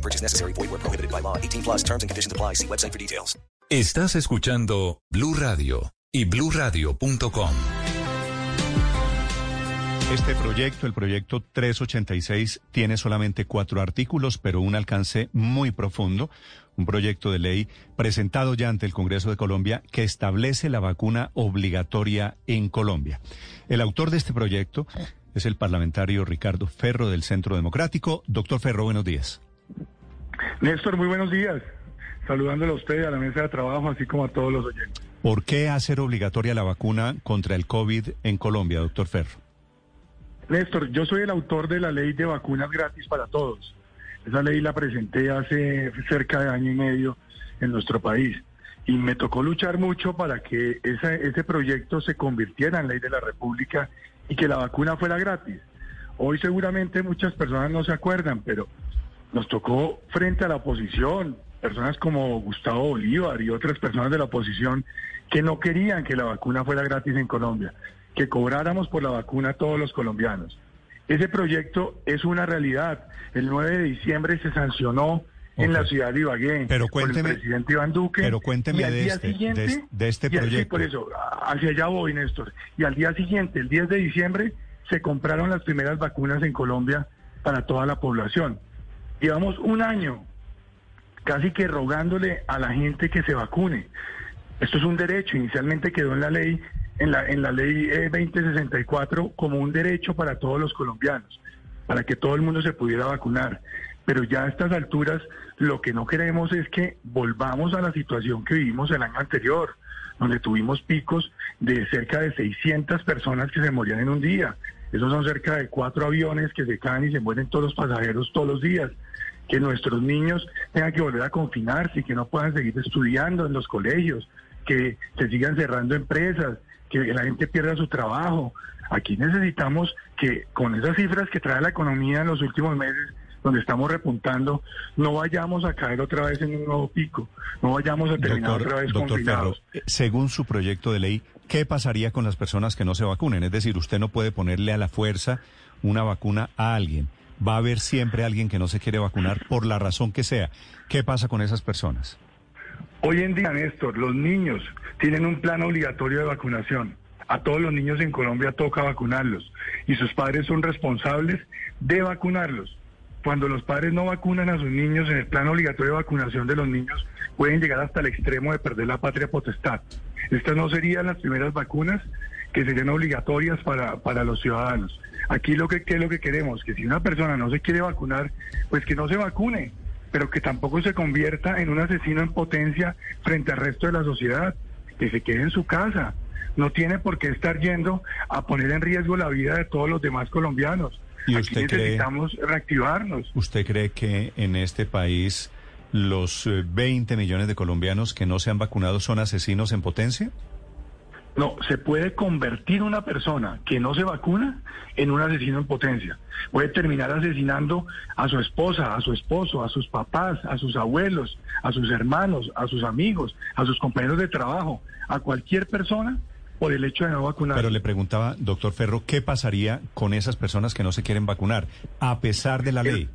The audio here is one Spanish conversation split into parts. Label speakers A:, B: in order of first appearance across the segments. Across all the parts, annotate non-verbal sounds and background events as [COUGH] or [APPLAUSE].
A: No purchase necessary. Void where prohibited by law. 18 plus terms and conditions apply. See website for details.
B: Estás escuchando Blue Radio y BlueRadio.com.
C: Este proyecto, el proyecto 386, tiene solamente cuatro artículos, pero un alcance muy profundo. Un proyecto de ley presentado ya ante el Congreso de Colombia que establece la vacuna obligatoria en Colombia. El autor de este proyecto es el parlamentario Ricardo Ferro del Centro Democrático. Doctor Ferro, buenos días.
D: Néstor, muy buenos días. Saludándole a usted, a la mesa de trabajo, así como a todos los oyentes.
C: ¿Por qué hacer obligatoria la vacuna contra el COVID en Colombia, doctor Ferro?
D: Néstor, yo soy el autor de la ley de vacunas gratis para todos. Esa ley la presenté hace cerca de año y medio en nuestro país y me tocó luchar mucho para que esa, ese proyecto se convirtiera en ley de la República y que la vacuna fuera gratis. Hoy seguramente muchas personas no se acuerdan, pero nos tocó frente a la oposición, personas como Gustavo Bolívar y otras personas de la oposición que no querían que la vacuna fuera gratis en Colombia que cobráramos por la vacuna a todos los colombianos. Ese proyecto es una realidad. El 9 de diciembre se sancionó en la ciudad de Ibagué
C: pero
D: cuénteme, por el presidente Iván Duque.
C: Pero cuénteme
D: y al
C: de,
D: día
C: este,
D: siguiente,
C: de, de este
D: así,
C: proyecto.
D: por eso, hacia allá voy, Néstor. Y al día siguiente, el 10 de diciembre, se compraron las primeras vacunas en Colombia para toda la población. Llevamos un año casi que rogándole a la gente que se vacune. Esto es un derecho, inicialmente quedó en la ley en la, en la ley eh, 2064 como un derecho para todos los colombianos, para que todo el mundo se pudiera vacunar. Pero ya a estas alturas lo que no queremos es que volvamos a la situación que vivimos el año anterior, donde tuvimos picos de cerca de 600 personas que se morían en un día. Esos son cerca de cuatro aviones que se caen y se mueren todos los pasajeros todos los días. Que nuestros niños tengan que volver a confinarse y que no puedan seguir estudiando en los colegios, que se sigan cerrando empresas, que la gente pierda su trabajo. Aquí necesitamos que con esas cifras que trae la economía en los últimos meses, donde estamos repuntando, no vayamos a caer otra vez en un nuevo pico, no vayamos a terminar
C: Doctor,
D: otra vez
C: doctor
D: confinados.
C: Ferro, según su proyecto de ley, ¿qué pasaría con las personas que no se vacunen? Es decir, usted no puede ponerle a la fuerza una vacuna a alguien. Va a haber siempre alguien que no se quiere vacunar por la razón que sea. ¿Qué pasa con esas personas?
D: Hoy en día, Néstor, los niños tienen un plan obligatorio de vacunación. A todos los niños en Colombia toca vacunarlos y sus padres son responsables de vacunarlos. Cuando los padres no vacunan a sus niños en el plan obligatorio de vacunación de los niños, pueden llegar hasta el extremo de perder la patria potestad. Estas no serían las primeras vacunas que serían obligatorias para, para los ciudadanos. Aquí lo que, ¿qué es lo que queremos, que si una persona no se quiere vacunar, pues que no se vacune, pero que tampoco se convierta en un asesino en potencia frente al resto de la sociedad, que se quede en su casa. No tiene por qué estar yendo a poner en riesgo la vida de todos los demás colombianos.
C: ¿Y
D: Aquí
C: usted cree-
D: necesitamos reactivarnos.
C: ¿Usted cree que en este país los eh, 20 millones de colombianos que no se han vacunado son asesinos en potencia?
D: No, se puede convertir una persona que no se vacuna en un asesino en potencia. Puede terminar asesinando a su esposa, a su esposo, a sus papás, a sus abuelos, a sus hermanos, a sus amigos, a sus compañeros de trabajo, a cualquier persona por el hecho de no vacunar.
C: Pero le preguntaba, doctor Ferro, ¿qué pasaría con esas personas que no se quieren vacunar a pesar de la ley?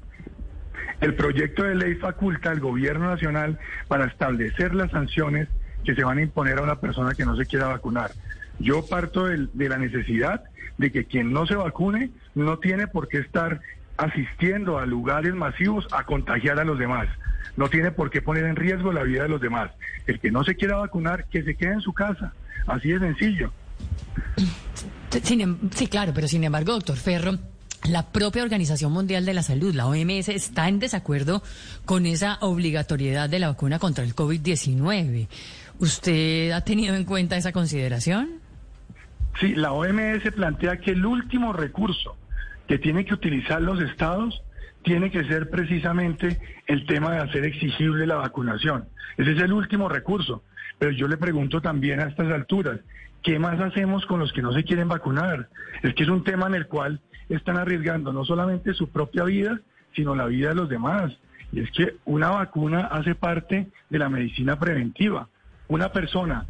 D: El proyecto de ley faculta al gobierno nacional para establecer las sanciones que se van a imponer a una persona que no se quiera vacunar. Yo parto de, la necesidad de que quien no se vacune no tiene por qué estar asistiendo a lugares masivos a contagiar a los demás. No tiene por qué poner en riesgo la vida de los demás. El que no se quiera vacunar, que se quede en su casa. Así de sencillo.
E: Sin em- sí, claro, pero sin embargo, doctor Ferro, la propia Organización Mundial de la Salud, la OMS, está en desacuerdo con esa obligatoriedad de la vacuna contra el COVID-19. ¿Usted ha tenido en cuenta esa consideración?
D: Sí, la OMS plantea que el último recurso que tienen que utilizar los estados tiene que ser precisamente el tema de hacer exigible la vacunación. Ese es el último recurso. Pero yo le pregunto también a estas alturas, ¿qué más hacemos con los que no se quieren vacunar? Es que es un tema en el cual están arriesgando no solamente su propia vida, sino la vida de los demás. Y es que una vacuna hace parte de la medicina preventiva. Una persona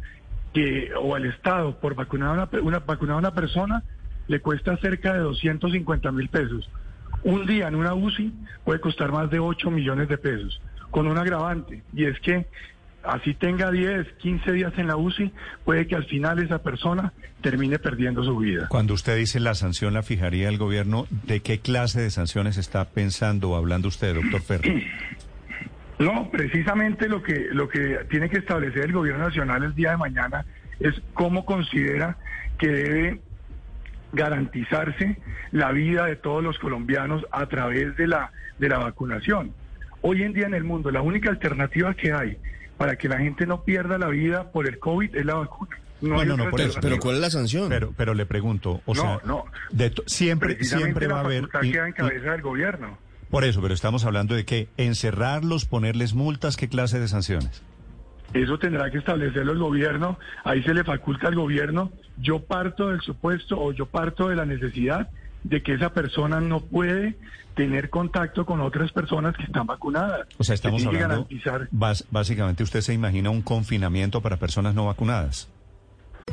D: que, o el Estado, por vacunar a una, una, vacunar a una persona, le cuesta cerca de 250 mil pesos. Un día en una UCI puede costar más de 8 millones de pesos, con un agravante, y es que así tenga 10, 15 días en la UCI, puede que al final esa persona termine perdiendo su vida.
C: Cuando usted dice la sanción la fijaría el gobierno, ¿de qué clase de sanciones está pensando o hablando usted, doctor Ferro? [CLEARS THROAT]
D: No, precisamente lo que, lo que tiene que establecer el gobierno nacional el día de mañana es cómo considera que debe garantizarse la vida de todos los colombianos a través de la, de la vacunación. Hoy en día en el mundo la única alternativa que hay para que la gente no pierda la vida por el COVID es la vacuna.
C: No, no, no, por eso,
F: pero ¿cuál es la sanción?
C: Pero, pero le pregunto, o
D: no,
C: sea,
D: no,
C: de siempre, siempre va a haber...
D: y, queda en cabeza del gobierno.
C: Por eso, pero estamos hablando de que encerrarlos, ponerles multas, ¿qué clase de sanciones?
D: Eso tendrá que establecerlo el gobierno, ahí se le faculta al gobierno. Yo parto del supuesto o yo parto de la necesidad de que esa persona no puede tener contacto con otras personas que están vacunadas.
C: O sea, estamos
D: Se
C: hablando,
D: garantizar-
C: básicamente usted se imagina un confinamiento para personas no vacunadas.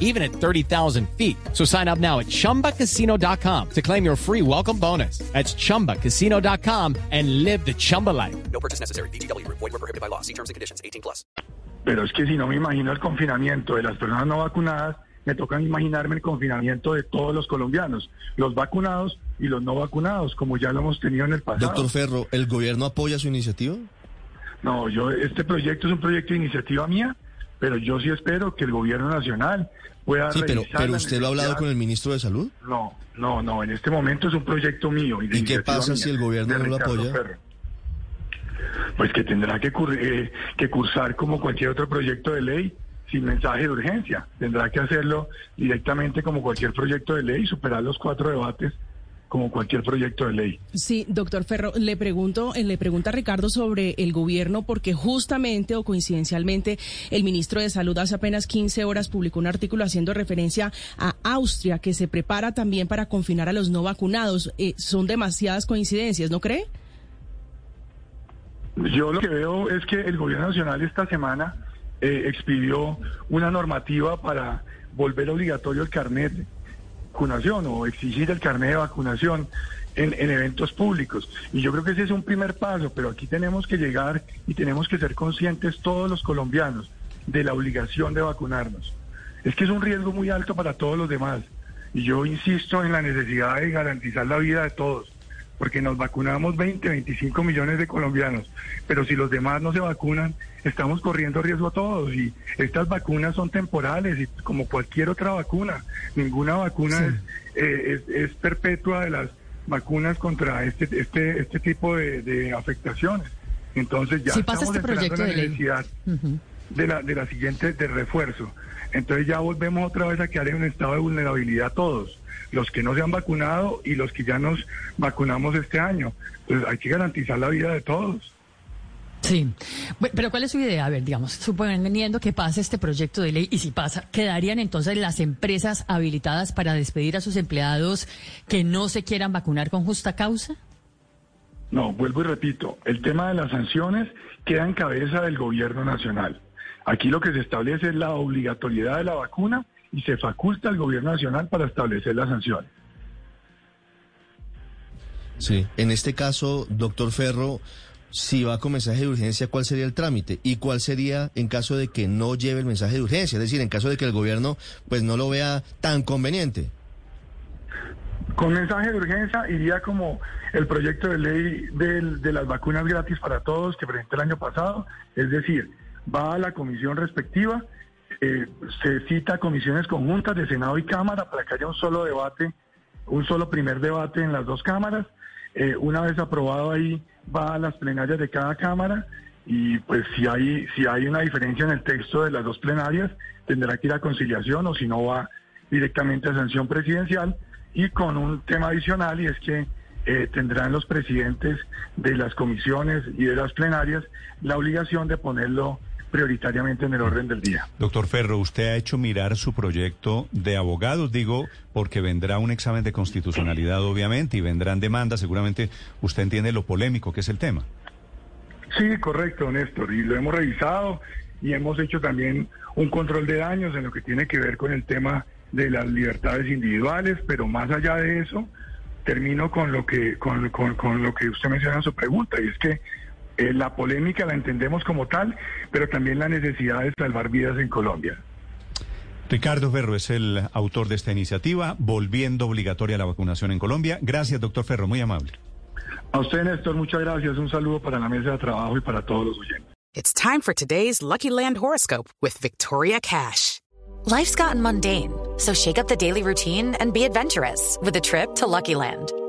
G: even at 30,000 feet. So sign up now at chumbacasino.com to claim your free welcome bonus. That's chumbacasino.com and live the Chumba life.
A: No purchase necessary. VGW Group. Void were prohibited by law. See terms and conditions. 18 plus.
D: Pero es que si no me imagino el confinamiento de las personas no vacunadas, me toca imaginarme el confinamiento de todos los colombianos, los vacunados y los no vacunados, como ya lo hemos tenido en el pasado.
F: Doctor Ferro, ¿el gobierno apoya su iniciativa?
D: No, yo este proyecto es un proyecto de iniciativa mía, pero yo sí espero que el gobierno nacional pueda
F: Sí, pero, usted lo ha hablado con el ministro de Salud.
D: No, no, no, en este momento es un proyecto mío. de
F: ¿Y qué pasa
D: mía,
F: si el gobierno no lo apoya?
D: Ferro. Pues que tendrá que, eh, que cursar como cualquier otro proyecto de ley sin mensaje de urgencia. Tendrá que hacerlo directamente como cualquier proyecto de ley, superar los cuatro debates como cualquier proyecto de ley.
H: Sí, doctor Ferro, le pregunto, eh, le pregunta Ricardo sobre el gobierno porque justamente o coincidencialmente el ministro de Salud hace apenas 15 horas publicó un artículo haciendo referencia a Austria que se prepara también para confinar a los no vacunados. Eh, son demasiadas coincidencias, ¿no cree?
D: Yo lo que veo es que el gobierno nacional esta semana eh, expidió una normativa para volver obligatorio el carnet vacunación o exigir el carnet de vacunación en, en eventos públicos. Y yo creo que ese es un primer paso, pero aquí tenemos que llegar y tenemos que ser conscientes todos los colombianos de la obligación de vacunarnos. Es que es un riesgo muy alto para todos los demás. Y yo insisto en la necesidad de garantizar la vida de todos porque nos vacunamos 20, 25 millones de colombianos, pero si los demás no se vacunan, estamos corriendo riesgo todos y estas vacunas son temporales y como cualquier otra vacuna, ninguna vacuna
E: Sí.
D: es, eh, es, es perpetua de las vacunas contra este este este tipo de, de afectaciones. Entonces ya
E: Si pasa
D: estamos
E: este proyecto
D: la
E: de ley.
D: necesidad de la, de la siguiente de refuerzo. Entonces ya volvemos otra vez a quedar en un estado de vulnerabilidad todos, los que no se han vacunado y los que ya nos vacunamos este año. Entonces hay que garantizar la vida de todos.
E: Sí, pero ¿cuál es su idea? A ver, digamos, suponiendo que pase este proyecto de ley y si pasa, ¿quedarían entonces las empresas habilitadas para despedir a sus empleados que no se quieran vacunar con justa causa?
D: No, vuelvo y repito, el tema de las sanciones queda en cabeza del gobierno nacional. Aquí lo que se establece es la obligatoriedad de la vacuna y se faculta al gobierno nacional para establecer las sanciones.
F: Sí. En este caso, doctor Ferro, si va con mensaje de urgencia, ¿cuál sería el trámite? ¿Y cuál sería en caso de que no lleve el mensaje de urgencia? Es decir, en caso de que el gobierno pues no lo vea tan conveniente.
D: Con mensaje de urgencia iría como el proyecto de ley del- de las vacunas gratis para todos que presenté el año pasado, es decir, va a la comisión respectiva, se cita comisiones conjuntas de Senado y Cámara para que haya un solo debate un solo primer debate en las dos cámaras. Eh, una vez aprobado ahí va a las plenarias de cada cámara y pues si hay si hay una diferencia en el texto de las dos plenarias tendrá que ir a conciliación o si no va directamente a sanción presidencial y con un tema adicional y es que eh, tendrán los presidentes de las comisiones y de las plenarias la obligación de ponerlo prioritariamente en el orden del día.
C: Doctor Ferro, usted ha hecho mirar su proyecto de abogados, digo, porque vendrá un examen de constitucionalidad, obviamente, y vendrán demandas. Seguramente usted entiende lo polémico que es el tema.
D: Sí, correcto, Néstor, y lo hemos revisado y hemos hecho también un control de daños en lo que tiene que ver con el tema de las libertades individuales, pero más allá de eso, termino con lo que con, con, con lo que usted menciona en su pregunta, y es que eh, la polémica la entendemos como tal, pero también la necesidad de salvar vidas en Colombia.
C: Ricardo Ferro es el autor de esta iniciativa, volviendo obligatoria la vacunación en Colombia. Gracias, doctor Ferro, muy amable.
D: A usted, Néstor, muchas gracias. Un saludo para la mesa de trabajo y para todos los oyentes.
I: It's time for today's Lucky Land horoscope with Victoria Cash. Life's gotten mundane, so shake up the daily routine and be adventurous with a trip to Lucky Land.